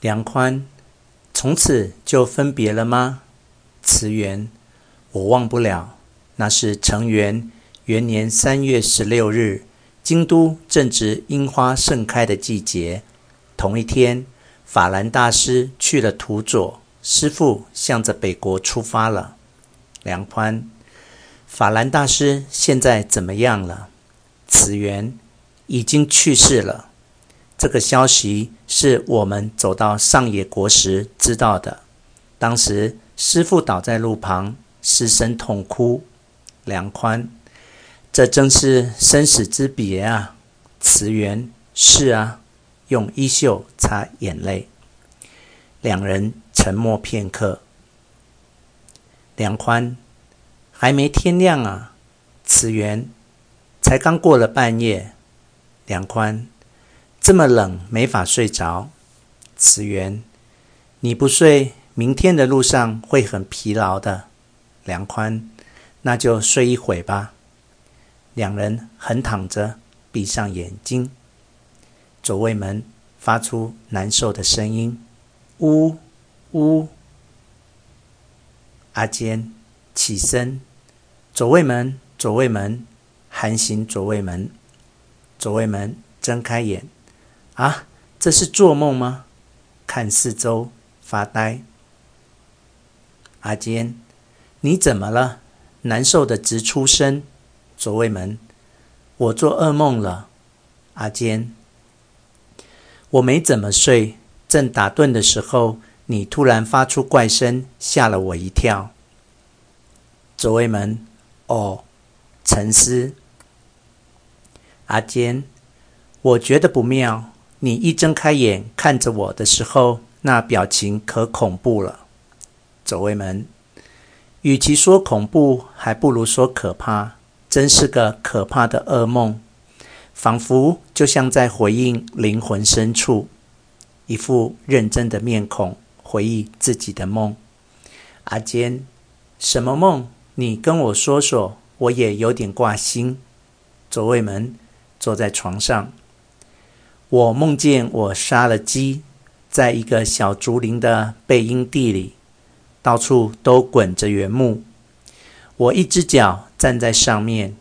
梁宽，从此就分别了吗？慈源，我忘不了，那是成元元年三月十六日，京都正值樱花盛开的季节。同一天，法兰大师去了土佐，师父向着北国出发了。梁宽，法兰大师现在怎么样了？慈源，已经去世了。这个消息是我们走到上野国时知道的。当时师父倒在路旁，失声痛哭。梁宽，这正是生死之别啊！慈源，是啊，用衣袖擦眼泪。两人沉默片刻。梁宽，还没天亮啊！慈源，才刚过了半夜。梁宽。这么冷，没法睡着。慈源，你不睡，明天的路上会很疲劳的。梁宽，那就睡一会吧。两人横躺着，闭上眼睛。左卫门发出难受的声音：“呜呜。”阿坚起身，左卫门，左卫门，喊醒左卫门。左卫门睁开眼。啊，这是做梦吗？看四周，发呆。阿坚，你怎么了？难受的直出声。左卫门，我做噩梦了。阿坚，我没怎么睡，正打盹的时候，你突然发出怪声，吓了我一跳。左卫门，哦，沉思。阿坚，我觉得不妙。你一睁开眼看着我的时候，那表情可恐怖了。左卫门，与其说恐怖，还不如说可怕。真是个可怕的噩梦，仿佛就像在回应灵魂深处，一副认真的面孔回忆自己的梦。阿坚，什么梦？你跟我说说，我也有点挂心。左卫门坐在床上。我梦见我杀了鸡，在一个小竹林的背阴地里，到处都滚着原木。我一只脚站在上面，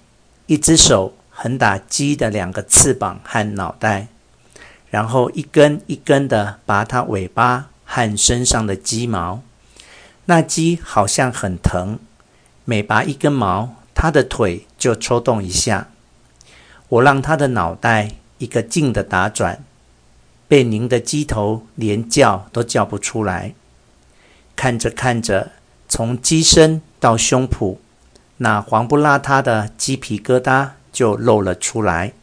一只手横打鸡的两个翅膀和脑袋，然后一根一根的拔它尾巴和身上的鸡毛。那鸡好像很疼，每拔一根毛，它的腿就抽动一下。我让它的脑袋。一个劲的打转，被拧的鸡头连叫都叫不出来。看着看着，从鸡身到胸脯，那黄不拉遢的鸡皮疙瘩就露了出来。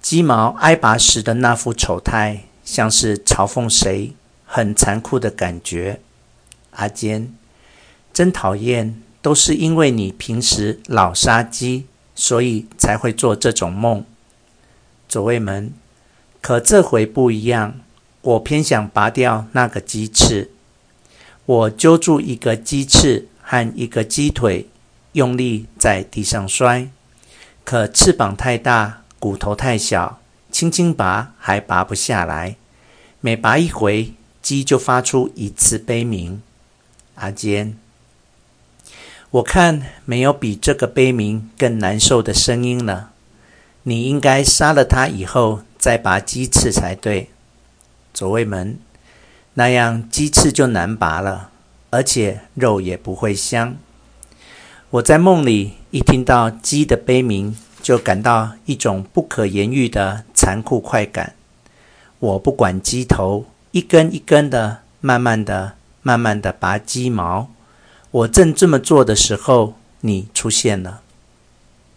鸡毛挨拔时的那副丑态，像是嘲讽谁，很残酷的感觉。阿坚，真讨厌，都是因为你平时老杀鸡，所以才会做这种梦。左卫门，可这回不一样，我偏想拔掉那个鸡翅。我揪住一个鸡翅和一个鸡腿，用力在地上摔。可翅膀太大，骨头太小，轻轻拔还拔不下来。每拔一回，鸡就发出一次悲鸣。阿坚，我看没有比这个悲鸣更难受的声音了。你应该杀了他以后再拔鸡翅才对，左卫门，那样鸡翅就难拔了，而且肉也不会香。我在梦里一听到鸡的悲鸣，就感到一种不可言喻的残酷快感。我不管鸡头，一根一根的，慢慢的、慢慢的拔鸡毛。我正这么做的时候，你出现了。